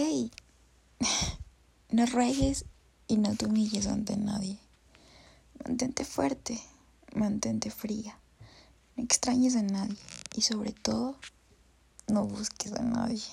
hey, no ruegues y no te humilles ante nadie. Mantente fuerte, mantente fría. No extrañes a nadie y sobre todo, no busques a nadie.